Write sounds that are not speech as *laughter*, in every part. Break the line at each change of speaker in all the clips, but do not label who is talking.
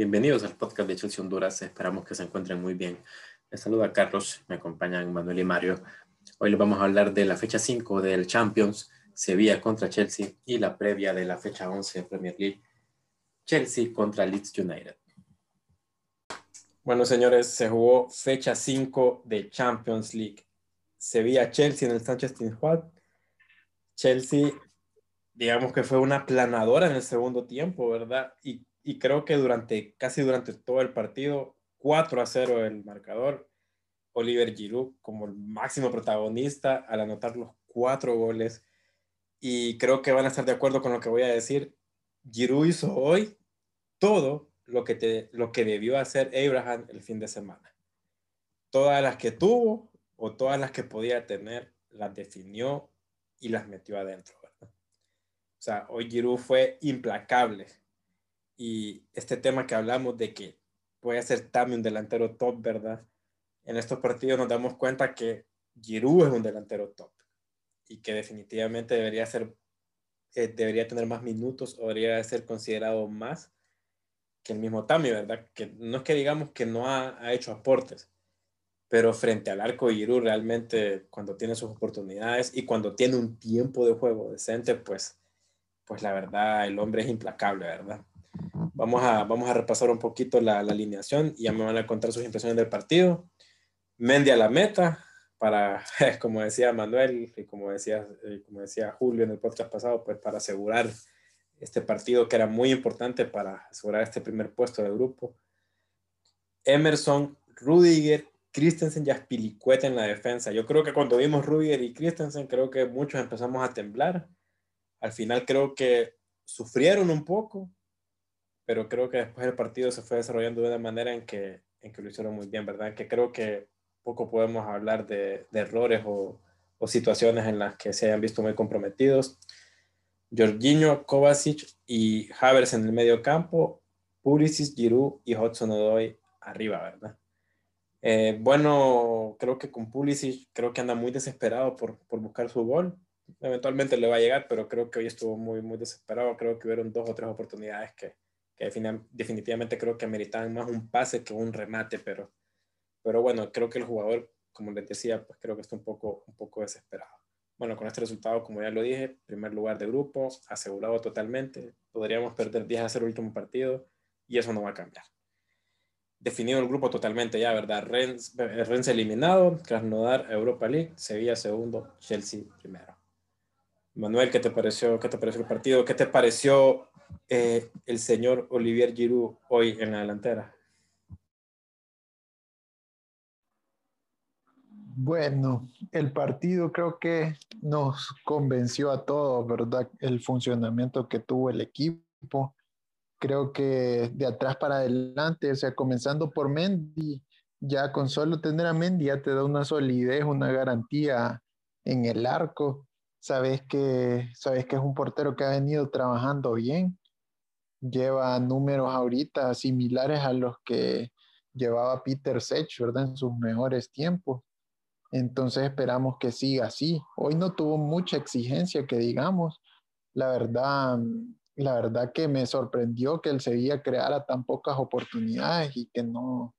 Bienvenidos al podcast de Chelsea Honduras. Esperamos que se encuentren muy bien. Les saluda Carlos, me acompañan Manuel y Mario. Hoy les vamos a hablar de la fecha 5 del Champions, Sevilla contra Chelsea y la previa de la fecha 11 de Premier League, Chelsea contra Leeds United. Bueno, señores, se jugó fecha 5 de Champions League. Sevilla-Chelsea en el Sánchez Pizjuán. Chelsea digamos que fue una planadora en el segundo tiempo, ¿verdad? Y, y, creo que durante, casi durante todo el partido, 4 a 0 el marcador, Oliver Giroud como el máximo protagonista al anotar los cuatro goles. Y creo que van a estar de acuerdo con lo que voy a decir. Giroud hizo hoy todo lo que, te, lo que debió hacer Abraham el fin de semana. Todas las que tuvo o todas las que podía tener, las definió y las metió adentro. O sea, hoy Giroud fue implacable. Y este tema que hablamos de que puede ser también un delantero top, ¿verdad? En estos partidos nos damos cuenta que Giroud es un delantero top y que definitivamente debería ser eh, debería tener más minutos o debería ser considerado más que el mismo Tami, ¿verdad? Que no es que digamos que no ha, ha hecho aportes, pero frente al arco Giroud realmente cuando tiene sus oportunidades y cuando tiene un tiempo de juego decente, pues pues la verdad el hombre es implacable, ¿verdad? Vamos a, vamos a repasar un poquito la, la alineación y ya me van a contar sus impresiones del partido. Mendy a la meta para, *laughs* como decía Manuel y como decía, eh, como decía Julio en el podcast pasado, pues para asegurar este partido que era muy importante para asegurar este primer puesto del grupo. Emerson, Rudiger, Christensen y Aspilicueta en la defensa. Yo creo que cuando vimos Rudiger y Christensen, creo que muchos empezamos a temblar al final creo que sufrieron un poco, pero creo que después el partido se fue desarrollando de una manera en que, en que lo hicieron muy bien, ¿verdad? Que creo que poco podemos hablar de, de errores o, o, situaciones en las que se hayan visto muy comprometidos. Jorginho, Kovacic y Havers en el medio campo, Pulisic, Giroud y Hudson Odoi arriba, ¿verdad? Eh, bueno, creo que con Pulisic creo que anda muy desesperado por, por buscar su gol eventualmente le va a llegar, pero creo que hoy estuvo muy, muy desesperado. Creo que hubieron dos o tres oportunidades que, definitivamente creo que meritaban más un pase que un remate, pero, pero bueno, creo que el jugador, como les decía, pues creo que está un poco, un poco desesperado. Bueno, con este resultado, como ya lo dije, primer lugar de grupo, asegurado totalmente. Podríamos perder 10 a 0 el último partido y eso no va a cambiar. Definido el grupo totalmente ya, ¿verdad? Rennes, Rennes eliminado, Krasnodar, Europa League, Sevilla segundo, Chelsea primero. Manuel, ¿qué te pareció, qué te pareció el partido? ¿Qué te pareció eh, el señor Olivier Giroud hoy en la delantera?
Bueno, el partido creo que nos convenció a todos, ¿verdad? El funcionamiento que tuvo el equipo. Creo que de atrás para adelante, o sea, comenzando por Mendy, ya con solo tener a Mendy ya te da una solidez, una garantía en el arco sabes que, sabes que es un portero que ha venido trabajando bien, lleva números ahorita similares a los que llevaba Peter Sech, ¿verdad? En sus mejores tiempos. Entonces esperamos que siga así. Hoy no tuvo mucha exigencia, que digamos. La verdad, la verdad que me sorprendió que el Sevilla creara tan pocas oportunidades y que no,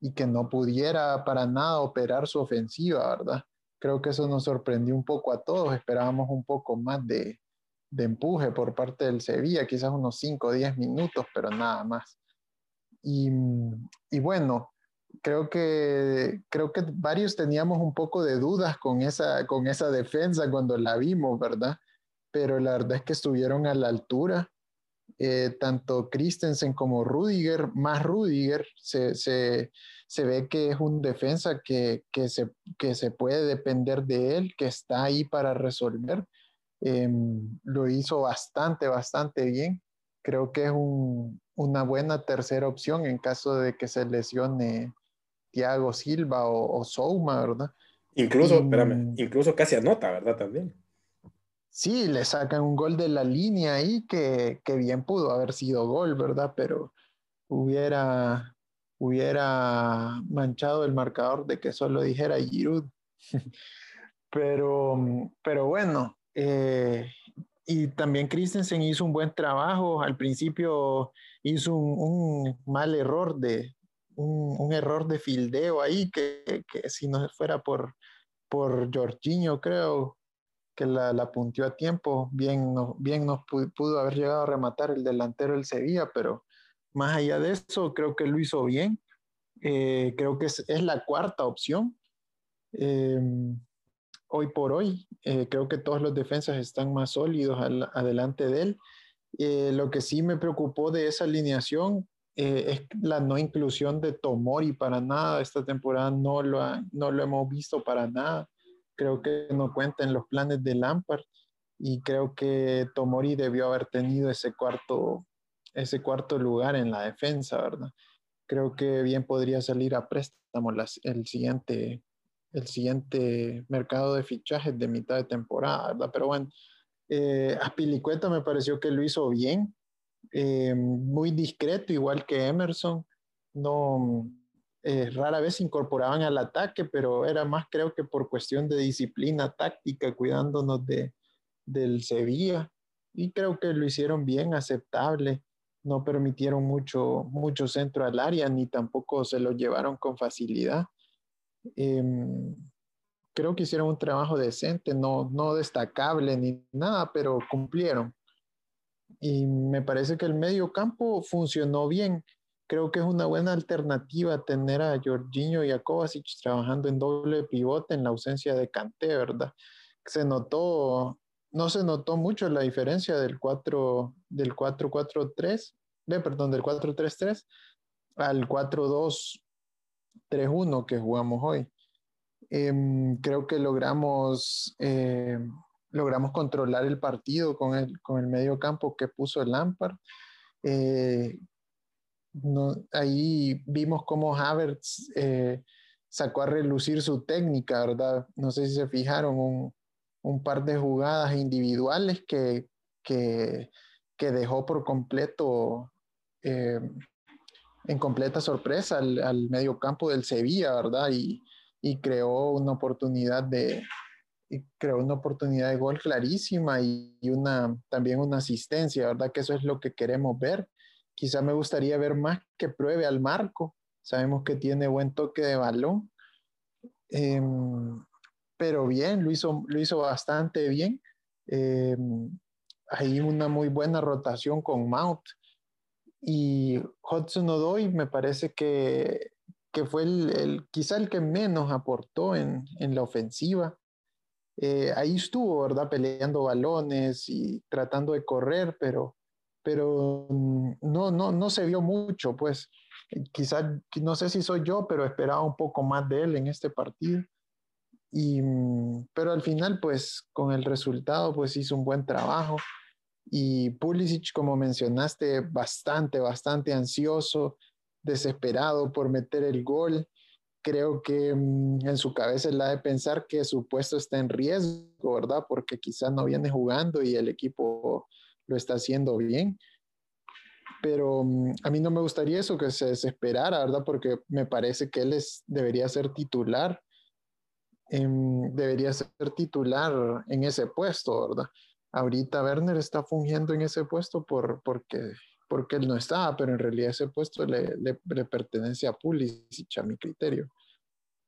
y que no pudiera para nada operar su ofensiva, ¿verdad? Creo que eso nos sorprendió un poco a todos. Esperábamos un poco más de, de empuje por parte del Sevilla, quizás unos 5 o 10 minutos, pero nada más. Y, y, bueno, creo que, creo que varios teníamos un poco de dudas con esa, con esa defensa cuando la vimos, ¿verdad? Pero la verdad es que estuvieron a la altura. Eh, tanto Christensen como Rudiger, más Rudiger, se, se, se ve que es un defensa que, que, se, que se puede depender de él, que está ahí para resolver. Em, lo hizo bastante, bastante bien. Creo que es un, una buena tercera opción en caso de que se lesione Thiago Silva o, o Souma, ¿verdad?
Incluso, espérame, incluso casi anota, ¿verdad? También.
Sí, le sacan un gol de la línea ahí que, que bien pudo haber sido gol, ¿verdad? Pero hubiera, hubiera manchado el marcador de que solo dijera Giroud. *laughs* pero, pero bueno, eh, y también Christensen hizo un buen trabajo. Al principio hizo un, mal error de un, error de fildeo ahí que, que, si no fuera por, por Jorginho, creo la, la a tiempo. Bien, bien nos pudo, haber llegado a rematar el delantero del Sevilla, pero más allá de eso, creo que lo hizo bien. Eh, creo que es, la cuarta opción. Eh, hoy por hoy. Eh, creo que todos los defensas están más sólidos adelante de él. Lo que sí me preocupó de esa alineación es la no inclusión de Tomori para nada. Esta temporada no lo, no lo hemos visto para nada. Creo que no cuenta en los planes de Lampard y creo que Tomori debió haber tenido ese cuarto, ese cuarto lugar en la defensa, ¿verdad? Creo que bien podría salir a préstamo el siguiente el siguiente mercado de fichajes de mitad de temporada, ¿verdad? Pero bueno, eh, Aspilicueta me pareció que lo hizo bien, eh, muy discreto, igual que Emerson. No, eh, rara vez se incorporaban al ataque, pero era más creo que por cuestión de disciplina táctica, cuidándonos de, del Sevilla. Y creo que lo hicieron bien, aceptable. No permitieron mucho, mucho centro al área, ni tampoco se lo llevaron con facilidad. Em, creo que hicieron un trabajo decente, no, no destacable ni nada, pero cumplieron. Y me parece que el medio campo funcionó bien. Creo que es una buena alternativa tener a Jorginho y a Kovacic trabajando en doble pivote en la ausencia de Kanté, ¿verdad? Se notó, no se notó mucho la diferencia del 4 del 4-4-3, perdón, del 4-3-3 al 4-2 3-1 que jugamos hoy. Em, creo que logramos, eh, logramos controlar el partido con el, con el medio campo que puso Lampard. Eh, ahí vimos cómo Havertz eh, sacó a relucir su técnica, ¿verdad? No sé si se fijaron, un, un par de jugadas individuales que, que, que dejó por completo en completa sorpresa al, al medio campo del Sevilla, ¿verdad? Y, y creó una oportunidad de creó una oportunidad de gol clarísima y, una también una asistencia, ¿verdad? Que eso es lo que queremos ver. Quizá me gustaría ver más que pruebe al marco. Sabemos que tiene buen toque de balón. Em, pero bien, lo hizo, lo hizo bastante bien. Eh, hay una muy buena rotación con Mount. Y Hudson Odoi me parece que, que fue el, el, quizá el que menos aportó en, en la ofensiva. Eh, ahí estuvo, ¿verdad? Peleando balones y tratando de correr, pero, pero mm, no, no, no se vio mucho, pues quizá, no sé si soy yo, pero esperaba un poco más de él en este partido. Y, mm, pero al final, pues con el resultado, pues hizo un buen trabajo. Y Pulisic, como mencionaste, bastante, bastante ansioso, desesperado por meter el gol. Creo que mm, en su cabeza la de pensar que su puesto está en riesgo, ¿verdad? Porque quizás no viene jugando y el equipo lo está haciendo bien. Pero mm, a mí no me gustaría eso, que se desesperara, ¿verdad? Porque me parece que él es, debería ser titular. Em, debería ser titular en ese puesto, ¿verdad? ahorita Werner está fungiendo en ese puesto por, porque, porque él no estaba, pero en realidad ese puesto le, le, pertenece a Pulisic, a mi criterio.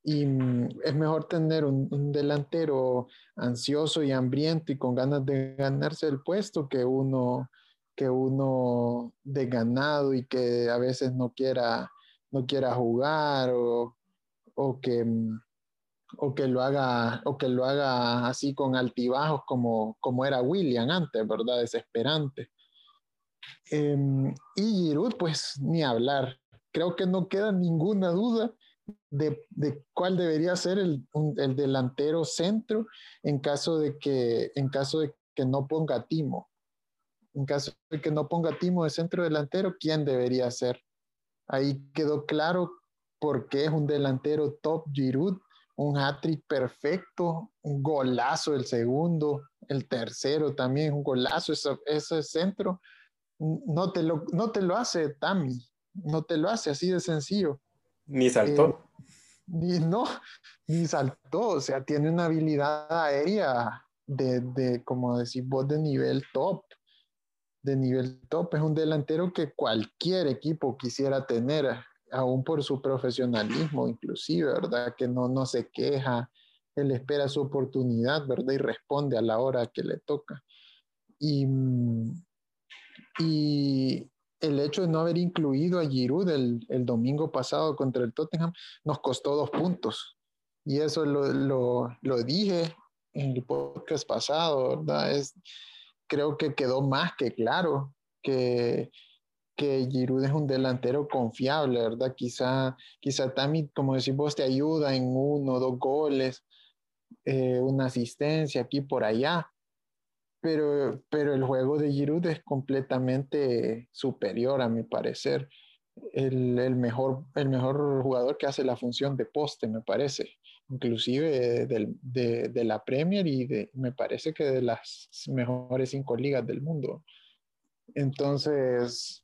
Y mm, es mejor tener un, un, delantero ansioso y hambriento y con ganas de ganarse el puesto que uno, que uno de ganado y que a veces no quiera, no quiera jugar o, o que mm, o que lo haga o que lo haga así con altibajos como, como era William antes, ¿verdad? Desesperante. Em, y Giroud, pues ni hablar. Creo que no queda ninguna duda de, de cuál debería ser el, el, delantero centro en caso de que, en caso de que no ponga Timo. En caso de que no ponga Timo de centro delantero, ¿quién debería ser? Ahí quedó claro por qué es un delantero top Giroud un hat-trick perfecto, un golazo el segundo, el tercero también, un golazo, ese, ese centro, no te, lo, no te lo hace Tami, no te lo hace así de sencillo.
Ni saltó.
Eh, ni, no, ni saltó, o sea, tiene una habilidad aérea de, de, como decís vos, de nivel top. De nivel top. Es un delantero que cualquier equipo quisiera tener, aún por su profesionalismo, inclusive, ¿verdad? Que no, no se queja, él espera su oportunidad, ¿verdad? Y responde a la hora que le toca. Y, y el hecho de no haber incluido a Giroud el, domingo pasado contra el Tottenham nos costó dos puntos. Y eso lo, lo, lo dije en el podcast pasado, ¿verdad? Es, creo que quedó más que claro que, que Giroud es un delantero confiable, ¿verdad? Quizá, quizá también, como decís vos, te ayuda en uno o dos goles, eh, una asistencia aquí por allá, pero, pero el juego de Giroud es completamente superior a mi parecer. El, el, mejor, el mejor jugador que hace la función de poste, me parece, inclusive de, de, de la Premier y me parece que de las mejores cinco ligas del mundo. Entonces,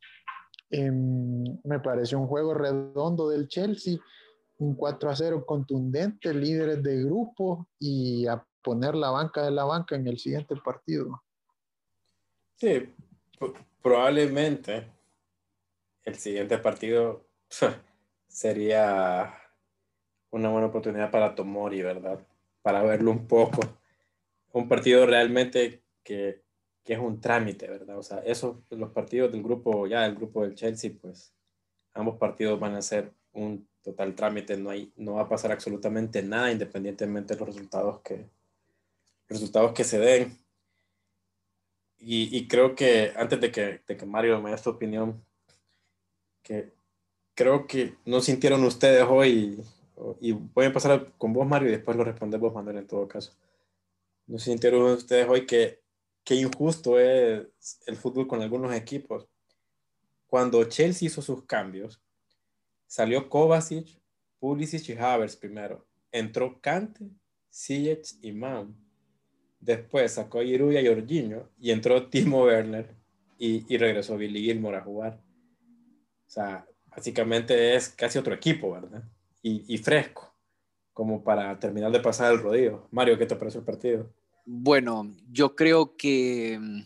eh, me parece un juego redondo del Chelsea, un 4 a 0 contundente, líderes de grupo y a poner la banca de la banca en el siguiente partido.
Sí, probablemente el siguiente partido *laughs* sería una buena oportunidad para Tomori, ¿verdad? Para verlo un poco. Un partido realmente que, que es un trámite, ¿verdad? O sea, esos, los partidos del grupo, ya del grupo del Chelsea, pues ambos partidos van a ser un total trámite, no, hay, no va a pasar absolutamente nada independientemente de los resultados que, resultados que se den. Y, y creo que antes de que, de que Mario me dé su opinión, que creo que no sintieron ustedes hoy, y voy a pasar con vos Mario y después lo respondemos Manuel en todo caso. ¿No sintieron ustedes hoy que qué injusto es el fútbol con algunos equipos? Cuando Chelsea hizo sus cambios, salió Kovacic, Pulisic y Havertz primero. Entró Kante, Ziyech y Mount Después sacó a Giroud y a Jorginho y entró Timo Werner y, regresó Billy Gilmore a jugar. O sea, básicamente es casi otro equipo, ¿verdad? Y, y fresco, como para terminar de pasar el rodillo. Mario, ¿qué te pareció el partido?
Bueno, yo creo que mm,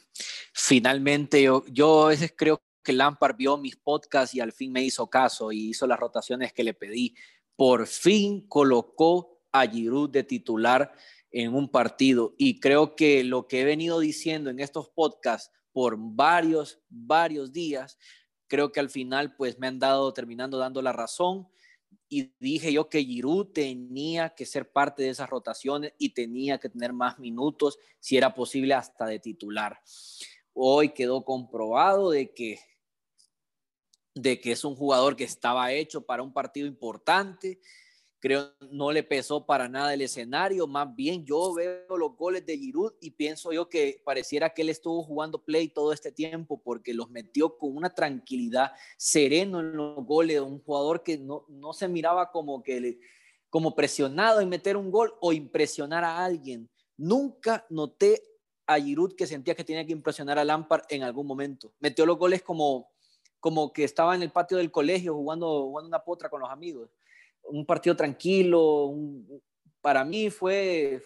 finalmente, yo, yo a veces creo que Lampard vio mis podcasts y al fin me hizo caso y hizo las rotaciones que le pedí. Por fin colocó a Giroud de titular en un partido. Y creo que lo que he venido diciendo en estos podcasts por varios, varios días, creo que al final pues me han dado, terminando dando la razón. Y dije yo que Giroud tenía que ser parte de esas rotaciones y tenía que tener más minutos, si era posible, hasta de titular. Hoy quedó comprobado de que, de que es un jugador que estaba hecho para un partido importante, creo no le pesó para nada el escenario, más bien yo veo los goles de Giroud y pienso yo que pareciera que él estuvo jugando play todo este tiempo porque los metió con una tranquilidad, sereno en los goles, un jugador que no, no se miraba como que como presionado en meter un gol o impresionar a alguien. Nunca noté a Giroud que sentía que tenía que impresionar a Lampard en algún momento. Metió los goles como como que estaba en el patio del colegio jugando, jugando una potra con los amigos un partido tranquilo. para mí fue,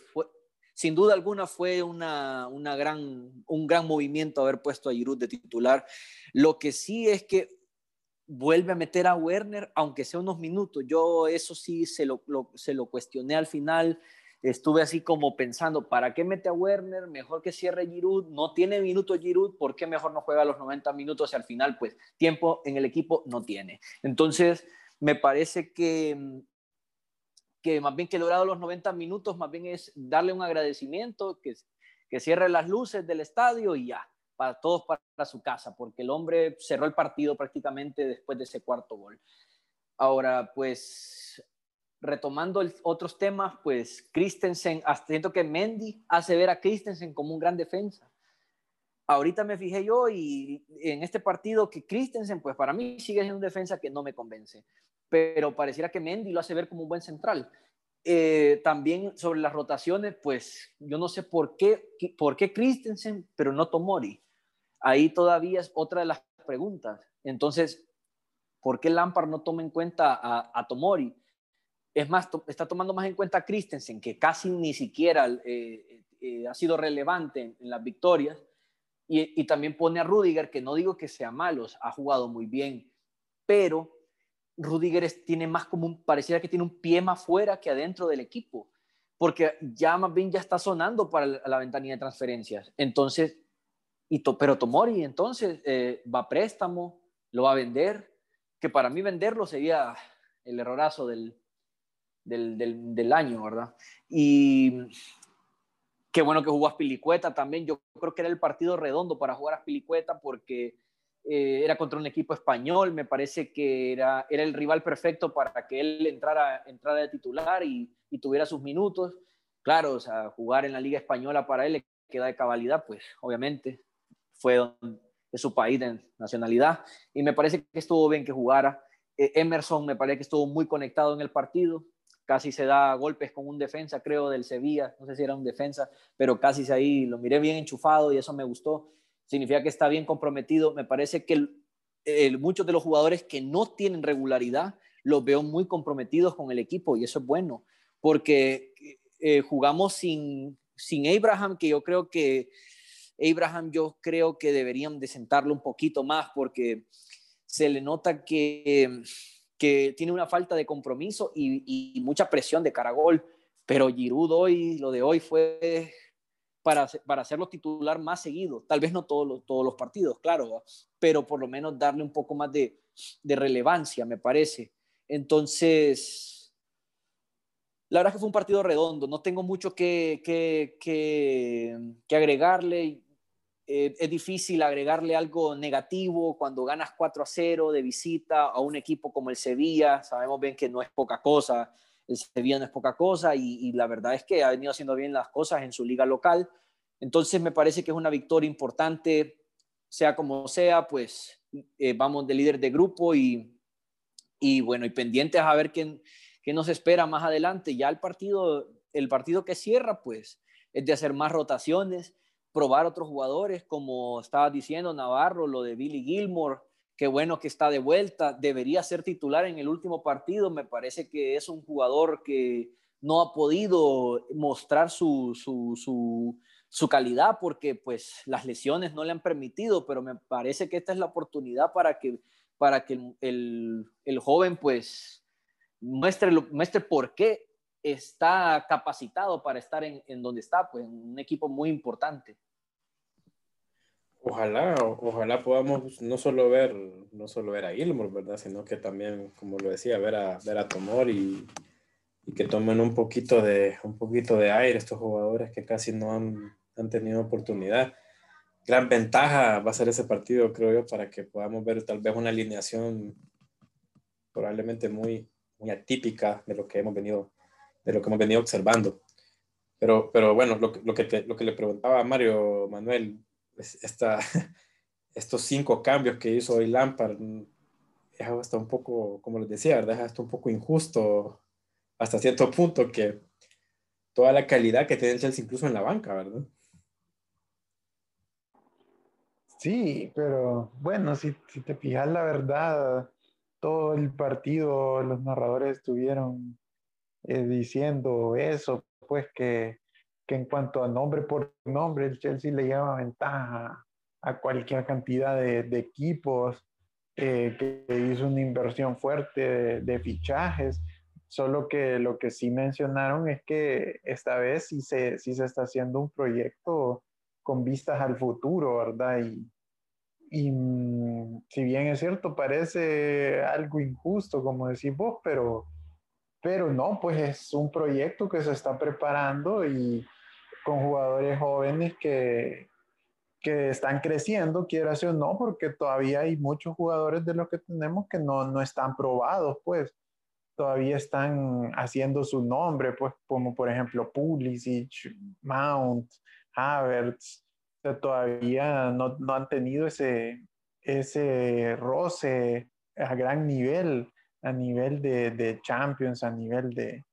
sin duda alguna, fue una, una, gran, un gran movimiento haber puesto a Giroud de titular. Lo que sí es que vuelve a meter a Werner, aunque sea unos minutos. Yo eso sí se lo, lo, se lo cuestioné al final. Estuve así como pensando, ¿para qué mete a Werner? Mejor que cierre Giroud. No tiene minutos Giroud, ¿por qué mejor no juega los 90 minutos y al final, pues, tiempo en el equipo no tiene? Entonces, me parece que, mm, que más bien que logrado los 90 minutos, más bien es darle un agradecimiento, que, que cierre las luces del estadio y ya, para todos para su casa, porque el hombre cerró el partido prácticamente después de ese cuarto gol. Ahora, pues retomando otros temas, pues Christensen, hasta siento que Mendy hace ver a Christensen como un gran defensa ahorita me fijé yo y en este partido que Christensen, pues para mí sigue siendo un defensa que no me convence, pero pareciera que Mendy lo hace ver como un buen central. Eh, también sobre las rotaciones, pues yo no sé por qué, por qué Christensen, pero no Tomori. Ahí todavía es otra de las preguntas. Entonces, ¿por qué Lampard no toma en cuenta a, Tomori? Es más, está tomando más en cuenta a Christensen, que casi ni siquiera eh, ha sido relevante en, las victorias. Y, y, también pone a Rudiger, que no digo que sea malo, ha jugado muy bien, pero Rudiger tiene más como un, pareciera que tiene un pie más fuera que adentro del equipo, porque ya más bien ya está sonando para la, ventanilla de transferencias. Entonces, y pero Tomori entonces eh, va a préstamo, lo va a vender, que para mí venderlo sería el errorazo del, del, del, año, ¿verdad? Y qué bueno que jugó a Spilicueta también. Yo creo que era el partido redondo para jugar a Spilicueta porque eh, era contra un equipo español, me parece que era, era el rival perfecto para que él entrara, entrara de titular y, tuviera sus minutos. Claro, o sea, jugar en la Liga Española para él le queda de cabalidad, pues obviamente fue de su país de nacionalidad y me parece que estuvo bien que jugara. Eh, Emerson me parece que estuvo muy conectado en el partido, casi se da golpes con un defensa, creo, del Sevilla, no sé si era un defensa, pero casi se ahí lo miré bien enchufado y eso me gustó significa que está bien comprometido. Me parece que muchos de los jugadores que no tienen regularidad los veo muy comprometidos con el equipo y eso es bueno, porque eh, jugamos sin, sin Abraham, que yo creo que Abraham yo creo que deberían de sentarlo un poquito más porque se le nota que, que tiene una falta de compromiso y, y mucha presión de caragol, pero Giroud hoy, lo de hoy fue para, para hacerlo titular más seguido. Tal vez no todos los, todos los partidos, claro, pero por lo menos darle un poco más de, de relevancia, me parece. Entonces, la verdad es que fue un partido redondo. No tengo mucho que, que, que, agregarle. Eh, es difícil agregarle algo negativo cuando ganas 4 a 0 de visita a un equipo como el Sevilla. Sabemos bien que no es poca cosa el Sevilla no es poca cosa y, la verdad es que ha venido haciendo bien las cosas en su liga local. Entonces me parece que es una victoria importante, sea como sea, pues eh, vamos de líder de grupo y, y bueno, y pendientes a ver qué, qué nos espera más adelante. Ya el partido, el partido que cierra, pues es de hacer más rotaciones, probar otros jugadores, como estaba diciendo Navarro, lo de Billy Gilmore, qué bueno que está de vuelta, debería ser titular en el último partido, me parece que es un jugador que no ha podido mostrar su, su, calidad porque pues las lesiones no le han permitido, pero me parece que esta es la oportunidad para que, para que el, joven pues muestre, muestre por qué está capacitado para estar en, en donde está, pues en un equipo muy importante.
Ojalá, ojalá podamos no solo ver, no solo ver a Gilmore, ¿verdad? Sino que también, como lo decía, ver a, ver a Tomor y, que tomen un poquito, de, un poquito de aire estos jugadores que casi no han, han, tenido oportunidad. Gran ventaja va a ser ese partido, creo yo, para que podamos ver tal vez una alineación probablemente muy, muy atípica de lo que hemos venido, de lo que hemos venido observando. Pero, pero bueno, lo, lo que, lo que le preguntaba a Mario Manuel, esta, *laughs* estos cinco cambios que hizo hoy Lampard es hasta un poco, como les decía, ¿verdad? Es hasta un poco injusto hasta cierto punto que toda la calidad que tiene el Chelsea incluso en la banca, ¿verdad?
Sí, pero bueno, si, si te fijas la verdad, todo el partido los narradores estuvieron eh, diciendo eso, pues que que en cuanto a nombre por nombre, el Chelsea le lleva ventaja a cualquier cantidad de, equipos, eh, que hizo una inversión fuerte de, fichajes, solo que lo que sí mencionaron es que esta vez sí se, sí se está haciendo un proyecto con vistas al futuro, ¿verdad? Y, y mm, si bien es cierto, parece algo injusto, como decís vos, pero, pero no, pues es un proyecto que se está preparando y con jugadores jóvenes que, que están creciendo, quieras o no, porque todavía hay muchos jugadores de los que tenemos que no, no están probados, pues. Todavía están haciendo su nombre, pues como por ejemplo Pulisic, Mount, Havertz, todavía no, no, han tenido ese, ese roce a gran nivel, a nivel de, de Champions, a nivel de,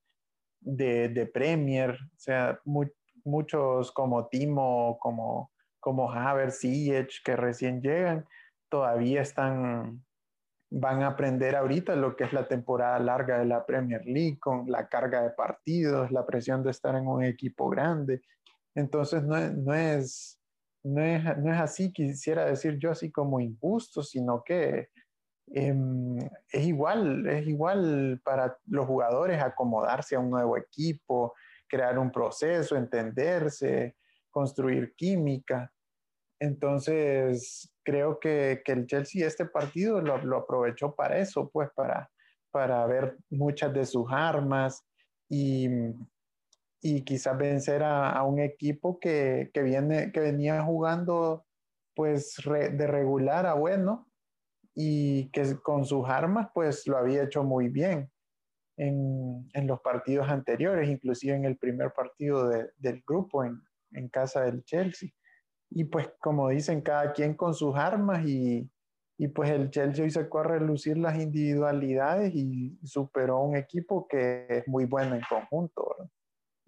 de, de Premier, o sea, muy, muchos como Timo, como, como Havertz, que recién llegan, todavía están, van a aprender ahorita lo que es la temporada larga de la Premier League, con la carga de partidos, la presión de estar en un equipo grande. Entonces no, no, es, no, es, no es así, quisiera decir yo así como injusto, sino que em, es igual, es igual para los jugadores acomodarse a un nuevo equipo, crear un proceso, entenderse, construir química. Entonces, creo que, que el Chelsea este partido lo, lo, aprovechó para eso, pues para, para ver muchas de sus armas y, y quizás vencer a, a un equipo que, que, viene, que venía jugando pues de regular a bueno y que con sus armas pues lo había hecho muy bien en, en los partidos anteriores, inclusive en el primer partido de, del grupo en, en casa del Chelsea. Y pues como dicen, cada quien con sus armas y, y pues el Chelsea hoy se a relucir las individualidades y superó un equipo que es muy bueno en conjunto. ¿verdad?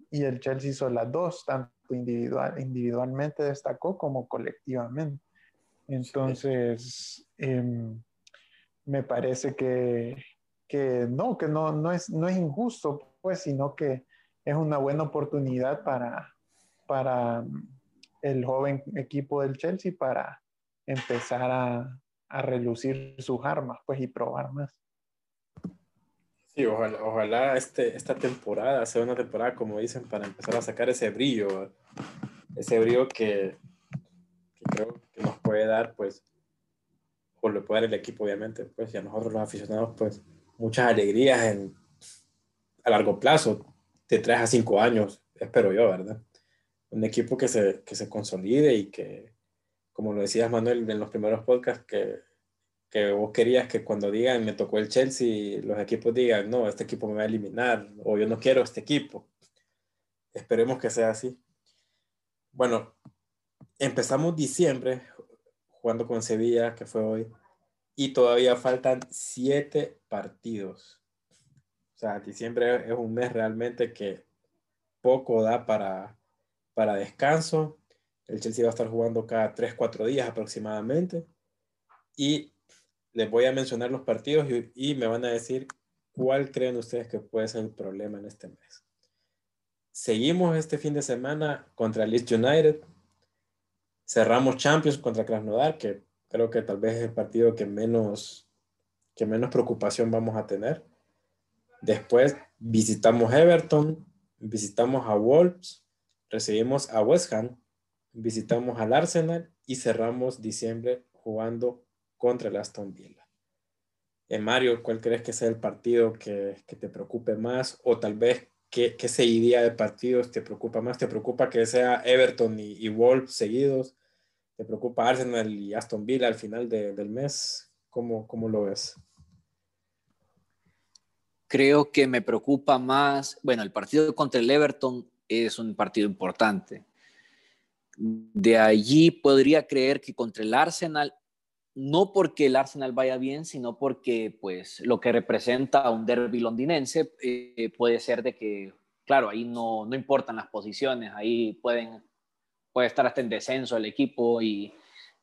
Y el Chelsea hizo las dos, tanto individual, individualmente destacó como colectivamente. Entonces, eh, me parece que, que no, que no, no, es, no es injusto, pues, sino que es una buena oportunidad para, para el joven equipo del Chelsea para empezar a, a relucir sus armas, pues, y probar más.
Sí, ojalá, ojalá este, esta temporada sea una temporada, como dicen, para empezar a sacar ese brillo, ese brillo que, que creo que nos puede dar, pues, o le puede dar el equipo, obviamente, pues, y a nosotros los aficionados, pues, muchas alegrías a largo plazo, de tres a cinco años, espero yo, ¿verdad? Un equipo que se, que se consolide y que, como lo decías Manuel en los primeros podcasts, que, que vos querías que cuando digan me tocó el Chelsea, los equipos digan, no, este equipo me va a eliminar o yo no quiero este equipo. Esperemos que sea así. Bueno, empezamos diciembre jugando con Sevilla, que fue hoy, y todavía faltan siete partidos. O sea, diciembre es un mes realmente que poco da para, para descanso. El Chelsea va a estar jugando cada 3, 4 días aproximadamente. Y les voy a mencionar los partidos y, me van a decir cuál creen ustedes que puede ser el problema en este mes. Seguimos este fin de semana contra Leeds United. Cerramos Champions contra Krasnodar, que creo que tal vez es el partido que menos, que menos preocupación vamos a tener. Después visitamos Everton, visitamos a Wolves, recibimos a West Ham, visitamos al Arsenal y cerramos diciembre jugando contra el Aston Villa. Eh, Mario, ¿cuál crees que sea el partido que, que te preocupe más? O tal vez, ¿qué, qué seguidía de partidos te preocupa más? ¿Te preocupa que sea Everton y, y Wolves seguidos? ¿Te preocupa Arsenal y Aston Villa al final de, del mes? ¿Cómo, ¿Cómo lo ves?
Creo que me preocupa más, bueno, el partido contra el Everton es un partido importante. De allí podría creer que contra el Arsenal, no porque el Arsenal vaya bien, sino porque pues lo que representa un derby londinense eh, puede ser de que, claro, ahí no, no importan las posiciones, ahí pueden puede estar hasta en descenso el equipo y,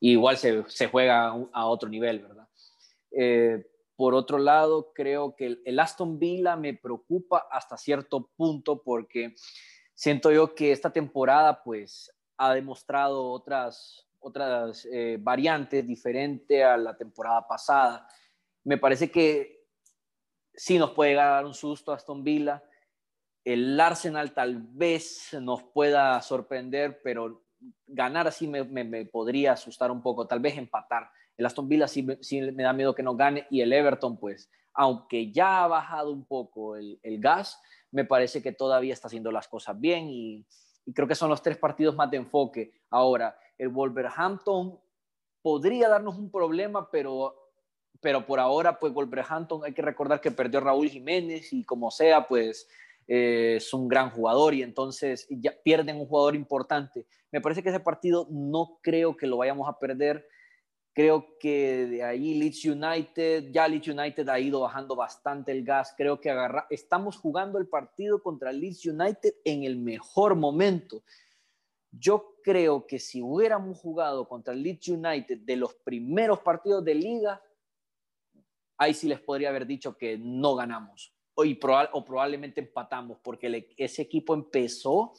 igual se, se, juega a otro nivel, ¿verdad? Eh, por otro lado, creo que el, Aston Villa me preocupa hasta cierto punto porque siento yo que esta temporada pues ha demostrado otras, otras eh, variantes diferentes a la temporada pasada. Me parece que sí nos puede dar un susto Aston Villa. El Arsenal tal vez nos pueda sorprender, pero ganar así me, podría asustar un poco, tal vez empatar. El Aston Villa sí, me da miedo que no gane y el Everton, pues, aunque ya ha bajado un poco el, gas, me parece que todavía está haciendo las cosas bien y, y, creo que son los tres partidos más de enfoque. Ahora, el Wolverhampton podría darnos un problema, pero, pero por ahora, pues Wolverhampton hay que recordar que perdió Raúl Jiménez y como sea, pues eh, es un gran jugador y entonces ya pierden un jugador importante. Me parece que ese partido no creo que lo vayamos a perder. Creo que de ahí Leeds United, ya Leeds United ha ido bajando bastante el gas. Creo que agarra, estamos jugando el partido contra Leeds United en el mejor momento. Yo creo que si hubiéramos jugado contra Leeds United de los primeros partidos de liga, ahí sí les podría haber dicho que no ganamos y proba o probablemente empatamos, porque ese equipo empezó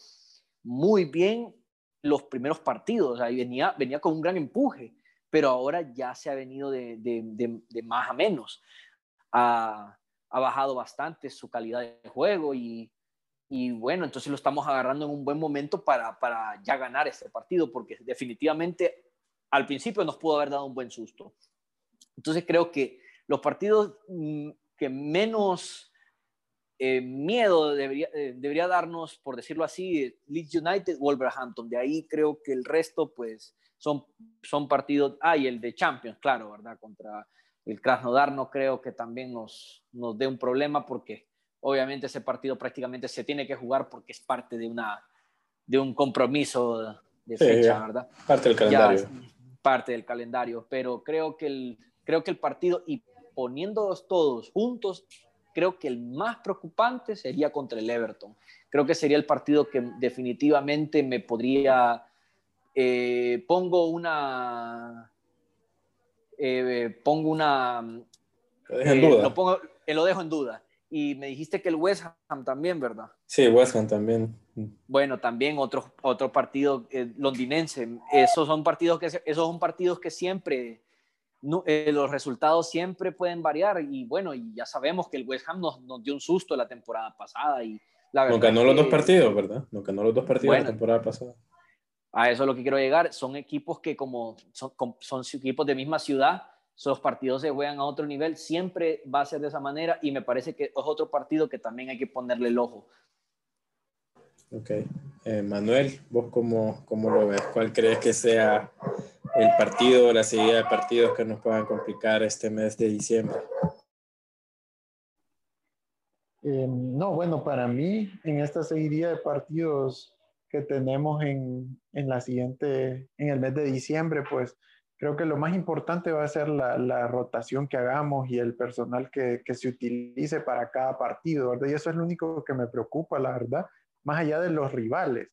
muy bien los primeros partidos, ahí venía, venía con un gran empuje, pero ahora ya se ha venido de, de, más a menos. Ha, ha, bajado bastante su calidad de juego y, y, bueno, entonces lo estamos agarrando en un buen momento para, para ya ganar este partido, porque definitivamente al principio nos pudo haber dado un buen susto. Entonces creo que los partidos mm, que menos eh, miedo debería, eh, debería darnos, por decirlo así, Leeds United, Wolverhampton. De ahí creo que el resto, pues, son, son partidos. Ah, y el de Champions, claro, ¿verdad? Contra el Krasnodar no creo que también nos, nos dé un problema porque obviamente ese partido prácticamente se tiene que jugar porque es parte de, una, de un compromiso de fecha, ¿verdad?
Parte del calendario.
parte del calendario, pero creo que el, creo que el partido, y poniéndolos todos juntos, creo que el más preocupante sería contra el Everton. Creo que sería el partido que definitivamente me podría... Eh, pongo una... Eh, pongo una...
Lo dejo en duda.
Eh, lo, pongo, lo dejo en duda. Y me dijiste que el West Ham también, ¿verdad?
Sí, West Ham también.
Bueno, también otro, otro partido londinense. Esos son partidos que esos son partidos que siempre eh, los resultados siempre pueden variar y bueno, y ya sabemos que el West Ham nos, nos dio un susto la temporada pasada y la
verdad no ganó los dos partidos, ¿verdad? No ganó los dos partidos la temporada pasada.
A eso es lo que quiero llegar. Son equipos que como son, son equipos de misma ciudad, los partidos se juegan a otro nivel, siempre va a ser de esa manera y me parece que es otro partido que también hay que ponerle el ojo.
Ok. Eh, Manuel, ¿vos cómo, cómo lo ves? ¿Cuál crees que sea el partido, la seguida de partidos que nos puedan complicar este mes de diciembre?
Eh, no, bueno, para mí, en esta seguidilla de partidos que tenemos en, en, la siguiente, en el mes de diciembre, pues creo que lo más importante va a ser la, la rotación que hagamos y el personal que, que, se utilice para cada partido, ¿verdad? Y eso es lo único que me preocupa, la verdad, más allá de los rivales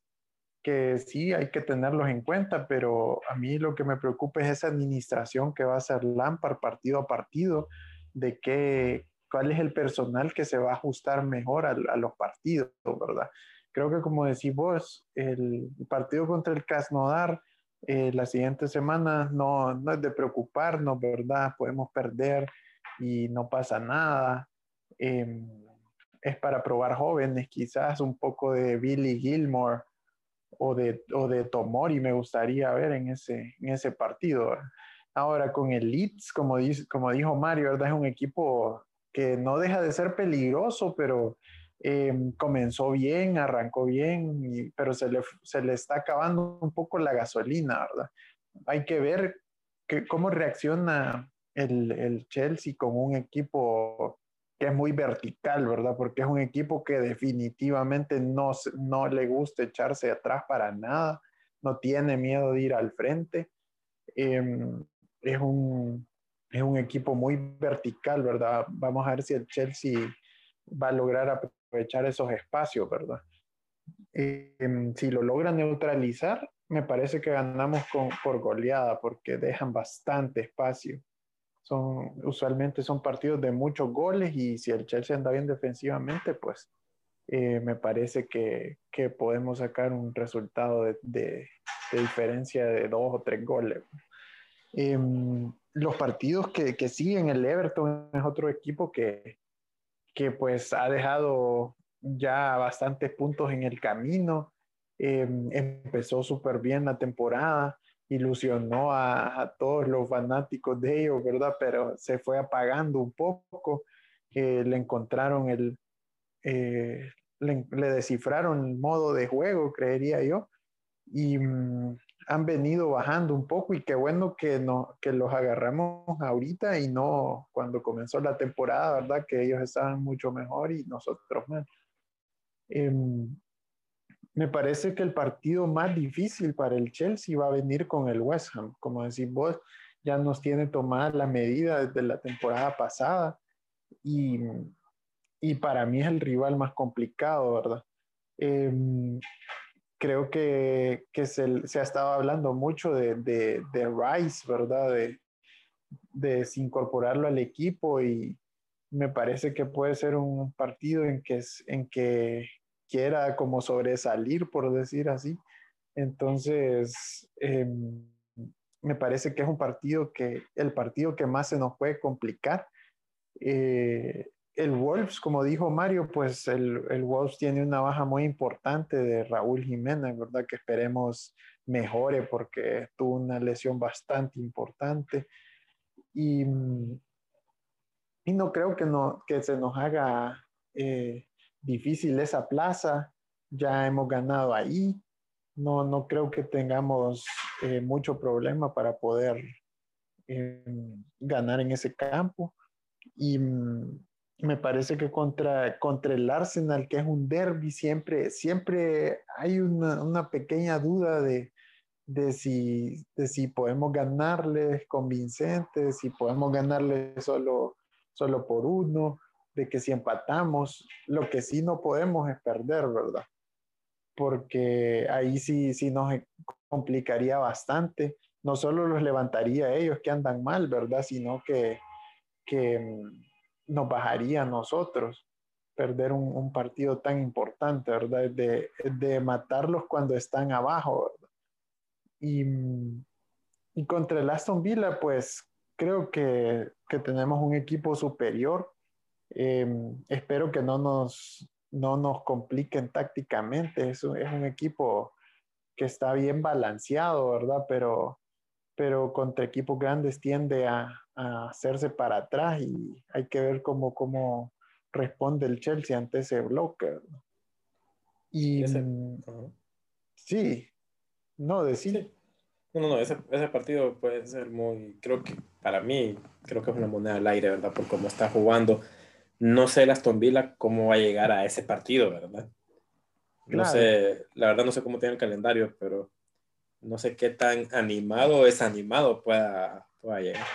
que sí hay que tenerlos en cuenta, pero a mí lo que me preocupa es esa administración que va a hacer Lampard partido a partido, de qué, cuál es el personal que se va a ajustar mejor a, los partidos, ¿verdad? Creo que como decís vos, el partido contra el Krasnodar eh, la siguiente semana no, no es de preocuparnos, ¿verdad? Podemos perder y no pasa nada. Em, es para probar jóvenes, quizás un poco de Billy Gilmore o de, o de Tomori me gustaría ver en ese, en ese partido. Ahora con el Leeds, como, como dijo Mario, ¿verdad? es un equipo que no deja de ser peligroso, pero em, comenzó bien, arrancó bien, pero se le, se le está acabando un poco la gasolina, ¿verdad? Hay que ver que, cómo reacciona el, el Chelsea con un equipo es muy vertical, ¿verdad? Porque es un equipo que definitivamente no, no le gusta echarse atrás para nada, no tiene miedo de ir al frente. Em, es, un, es un equipo muy vertical, ¿verdad? Vamos a ver si el Chelsea va a lograr aprovechar esos espacios, ¿verdad? Em, si lo logra neutralizar, me parece que ganamos con, por goleada porque dejan bastante espacio son, usualmente son partidos de muchos goles y si el Chelsea anda bien defensivamente, pues eh, me parece que, que, podemos sacar un resultado de, de, diferencia de dos o tres goles. Em, los partidos que, que, siguen, el Everton es otro equipo que, que pues ha dejado ya bastantes puntos en el camino. Em, empezó súper bien la temporada ilusionó a, todos los fanáticos de ellos, ¿verdad? Pero se fue apagando un poco. Eh, le encontraron el, eh, le, descifraron el modo de juego, creería yo, y mm, han venido bajando un poco y qué bueno que, no, que los agarramos ahorita y no cuando comenzó la temporada, ¿verdad? Que ellos estaban mucho mejor y nosotros menos. Em, me parece que el partido más difícil para el Chelsea va a venir con el West Ham. Como decís vos, ya nos tiene tomada la medida desde la temporada pasada y, y para mí es el rival más complicado, ¿verdad? Em, creo que, que se, ha estado hablando mucho de, de, de Rice, ¿verdad? De, de incorporarlo al equipo y me parece que puede ser un partido en que, en que quiera como sobresalir, por decir así. Entonces, em, me parece que es un partido que, el partido que más se nos puede complicar. Eh, el Wolves, como dijo Mario, pues el, el, Wolves tiene una baja muy importante de Raúl Jiménez, ¿verdad? Que esperemos mejore porque tuvo una lesión bastante importante. Y, y no creo que, no, que se nos haga eh, difícil esa plaza. Ya hemos ganado ahí. No, no creo que tengamos eh, mucho problema para poder eh, ganar en ese campo. Y mm, me parece que contra, contra el Arsenal, que es un derby, siempre, siempre hay una, una pequeña duda de, de, si, de si podemos ganarles convincentes, si podemos ganarles solo, solo por uno, de que si empatamos, lo que sí no podemos es perder, ¿verdad? Porque ahí sí, sí nos complicaría bastante. No solo los levantaría ellos que andan mal, ¿verdad? Sino que, que mm, nos bajaría a nosotros perder un, partido tan importante, ¿verdad? De, de, matarlos cuando están abajo, ¿verdad? Y, y, contra el Aston Villa, pues creo que, que tenemos un equipo superior. Em, espero que no nos, no nos compliquen tácticamente. Es un, es un equipo que está bien balanceado, ¿verdad? Pero, pero contra equipos grandes tiende a, a hacerse para atrás y hay que ver cómo, cómo responde el Chelsea ante ese bloque. Y sí, no decir.
No, no, no, ese, ese, partido puede ser muy, creo que para mí, creo que es una moneda al aire, ¿verdad? Por cómo está jugando. No sé el Aston Villa cómo va a llegar a ese partido, ¿verdad? No sé, la verdad no sé cómo tiene el calendario, pero no sé qué tan animado o desanimado pueda, pueda llegar.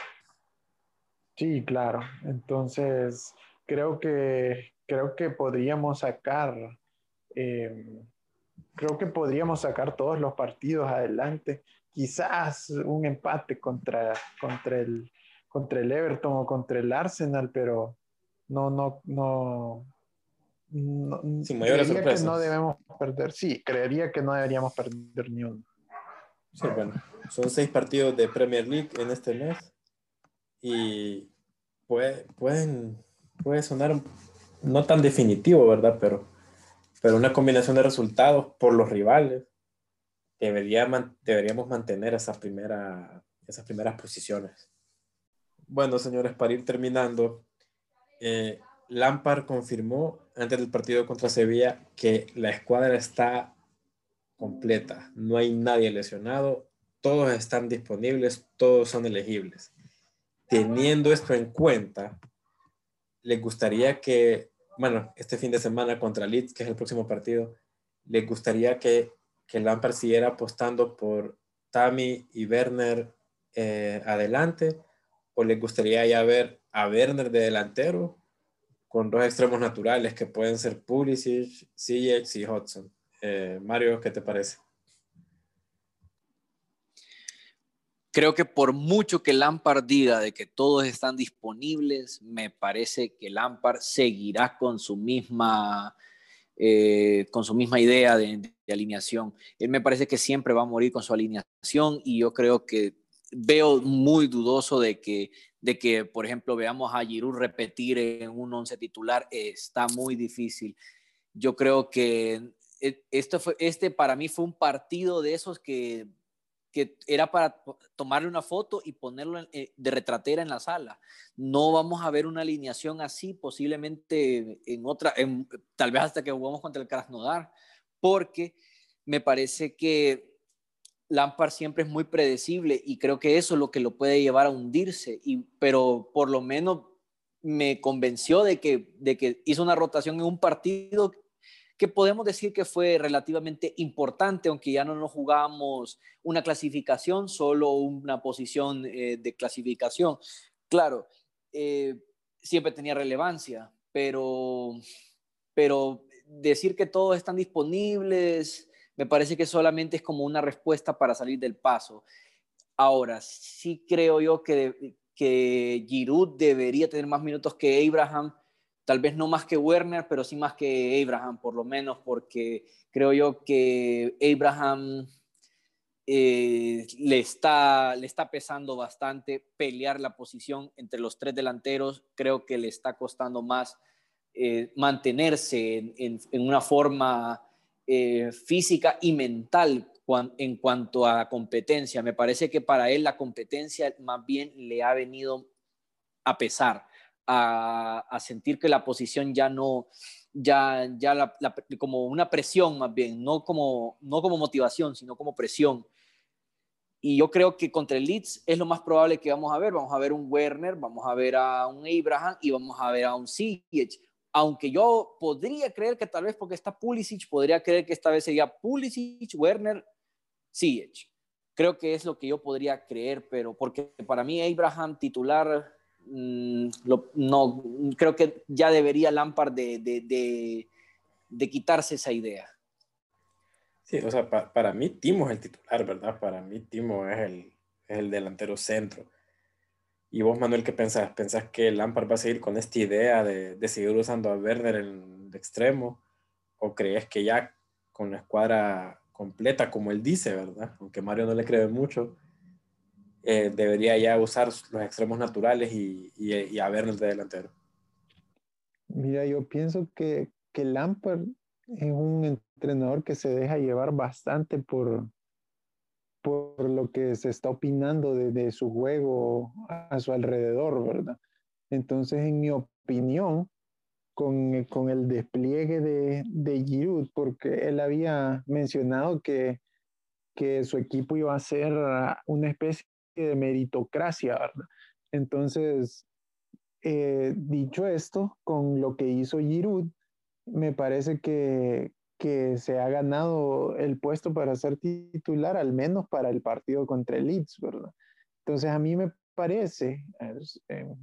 Sí, claro. Entonces, creo que, creo que podríamos sacar, em, creo que podríamos sacar todos los partidos adelante. Quizás un empate contra, contra, el, contra el Everton o contra el Arsenal, pero no, no, no.
Sin mayores sorpresas.
Que no debemos perder, sí, creería que no deberíamos perder ni uno.
Sí, bueno, son seis partidos de Premier League en este mes y puede, pueden, puede sonar no tan definitivo, ¿verdad? Pero, pero una combinación de resultados por los rivales debería, deberíamos mantener esa primera, esas primeras posiciones. Bueno, señores, para ir terminando, eh, Lampard confirmó antes del partido contra Sevilla que la escuadra está completa, no hay nadie lesionado, todos están disponibles, todos son elegibles. Teniendo esto en cuenta, les gustaría que, bueno, este fin de semana contra Leeds, que es el próximo partido, les gustaría que, que Lampard siguiera apostando por Tammy y Werner eh, adelante, o les gustaría ya ver a Werner de delantero con dos extremos naturales que pueden ser Pulisic, Ziyech y Hudson. Eh, Mario, ¿qué te parece?
Creo que por mucho que Lampard diga de que todos están disponibles, me parece que Lampard seguirá con su misma, eh, con su misma idea de, alineación. Él me parece que siempre va a morir con su alineación y yo creo que veo muy dudoso de que, de que por ejemplo, veamos a Giroud repetir en un once titular. está muy difícil. Yo creo que eh, esto fue, este para mí fue un partido de esos que que era para tomarle una foto y ponerlo eh, de retratera en la sala. No vamos a ver una alineación así, posiblemente en otra, tal vez hasta que jugamos contra el Krasnodar, porque me parece que Lampard siempre es muy predecible y creo que eso es lo que lo puede llevar a hundirse, pero por lo menos me convenció de que, de que hizo una rotación en un partido que podemos decir que fue relativamente importante, aunque ya no nos jugamos una clasificación, solo una posición eh, de clasificación. Claro, eh, siempre tenía relevancia, pero, pero decir que todos están disponibles, me parece que solamente es como una respuesta para salir del paso. Ahora, sí creo yo que, que Giroud debería tener más minutos que Abraham tal vez no más que Werner, pero sí más que Abraham, por lo menos, porque creo yo que Abraham eh, le, está, le está pesando bastante pelear la posición entre los tres delanteros. Creo que le está costando más eh, mantenerse en, una forma eh, física y mental en cuanto a competencia. Me parece que para él la competencia más bien le ha venido a pesar, a, sentir que la posición ya no, ya, ya como una presión más bien, no como, no como motivación, sino como presión. Y yo creo que contra el Leeds es lo más probable que vamos a ver. Vamos a ver un Werner, vamos a ver a un Abraham y vamos a ver a un Siege. Aunque yo podría creer que tal vez porque está Pulisic, podría creer que esta vez sería Pulisic, Werner, Siege. Creo que es lo que yo podría creer, pero porque para mí Abraham titular, mm, no, creo que ya debería Lampard de, de, de quitarse esa idea.
Sí, o sea, para mí Timo es el titular, ¿verdad? Para mí Timo es el, el delantero centro. ¿Y vos, Manuel, qué pensás? ¿Pensás que Lampard va a seguir con esta idea de, de seguir usando a Werner en el extremo? ¿O crees que ya con la escuadra completa, como él dice, ¿verdad? Aunque Mario no le cree mucho, eh, debería ya usar los extremos naturales y, y, y a Werner de delantero.
Mira, yo pienso que, que Lampard es un entrenador que se deja llevar bastante por, por lo que se está opinando de, su juego a, su alrededor, ¿verdad? Entonces, en mi opinión, con, el despliegue de, de Giroud, porque él había mencionado que, que su equipo iba a ser una especie de meritocracia, ¿verdad? Entonces, eh, dicho esto, con lo que hizo Giroud, me parece que, que se ha ganado el puesto para ser titular, al menos para el partido contra el Leeds, ¿verdad? Entonces a mí me parece em,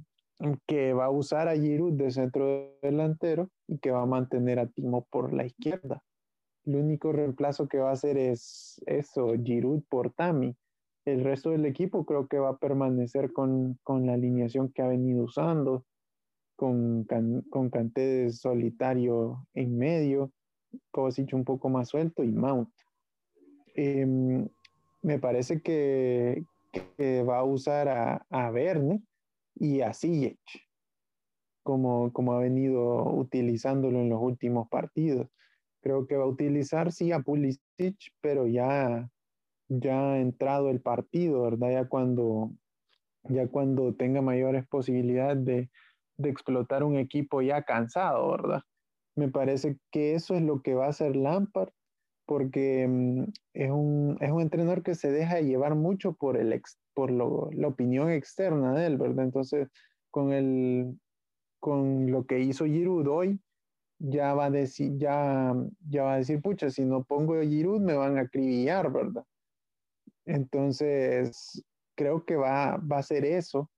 que va a usar a Giroud de centro delantero y que va a mantener a Timo por la izquierda. El único reemplazo que va a hacer es eso, Giroud por Tami. El resto del equipo creo que va a permanecer con, con la alineación que ha venido usando, con, con Canté solitario en medio, Kovacic un poco más suelto y Mount. Em, me parece que, va a usar a, a Verne y a Ziyech, como, como ha venido utilizándolo en los últimos partidos. Creo que va a utilizar, sí, a Pulisic, pero ya, ya ha entrado el partido, ¿verdad? Ya cuando, ya cuando tenga mayores posibilidades de, de explotar un equipo ya cansado, ¿verdad? Me parece que eso es lo que va a hacer Lampard, porque mm, es, un, es un entrenador que se deja llevar mucho por, el por la opinión externa de él, ¿verdad? Entonces, con, el, con lo que hizo Giroud hoy, ya va a decir, ya, ya va a decir, pucha, si no pongo Giroud me van a acribillar, ¿verdad? Entonces, creo que va, va a ser eso,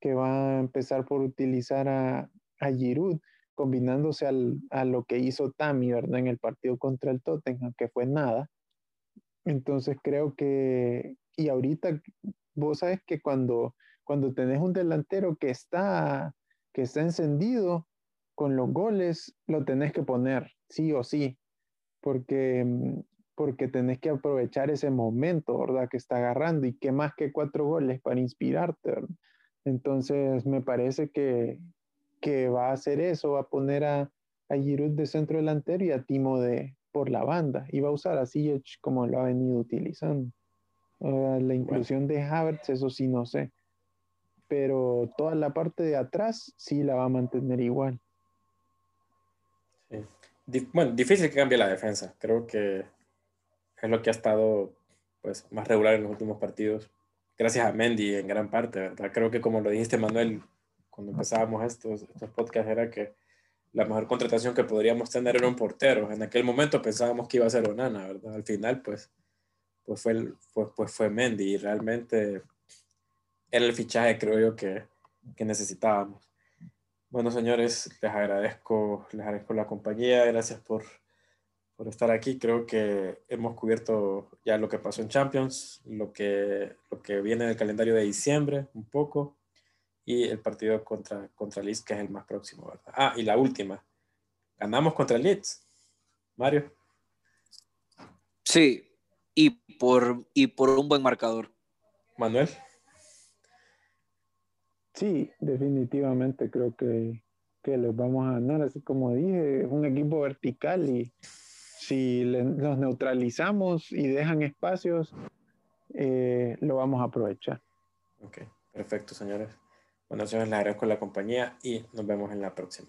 que va a empezar por utilizar a, a Giroud combinándose a lo que hizo Tami, ¿verdad? En el partido contra el Tottenham, que fue nada. Entonces creo que, y ahorita vos sabes que cuando, cuando tenés un delantero que está, que está encendido con los goles, lo tenés que poner, sí o sí, porque, porque tenés que aprovechar ese momento, ¿verdad? Que está agarrando y qué más que cuatro goles para inspirarte, ¿verdad? Entonces me parece que, que va a hacer eso, va a poner a, a Giroud de centro delantero y a Timo de por la banda y va a usar a Ziyech como lo ha venido utilizando. la inclusión de Havertz, eso sí no sé, pero toda la parte de atrás sí la va a mantener igual.
Bueno, difícil que cambie la defensa. Creo que es lo que ha estado pues, más regular en los últimos partidos. Gracias a Mendy en gran parte, ¿verdad? Creo que como lo dijiste, Manuel, cuando empezábamos estos, estos podcasts era que la mejor contratación que podríamos tener era un portero. En aquel momento pensábamos que iba a ser Onana, ¿verdad? Al final, pues, pues, fue, fue, pues fue Mendy y realmente era el fichaje, creo yo, que, que necesitábamos. Bueno, señores, les agradezco, les agradezco la compañía, gracias por, por estar aquí. Creo que hemos cubierto ya lo que pasó en Champions, lo que, lo que viene del calendario de diciembre, un poco y el partido contra, contra Leeds, que es el más próximo, ¿verdad? Ah, y la última. Ganamos contra Leeds. Mario.
Sí, y por, y por un buen marcador.
Manuel.
Sí, definitivamente creo que, que les vamos a ganar. Así como dije, es un equipo vertical y si los neutralizamos y dejan espacios, eh, lo vamos a aprovechar.
Ok, perfecto, señores. Bueno, señores, les agradezco la compañía y nos vemos en la próxima.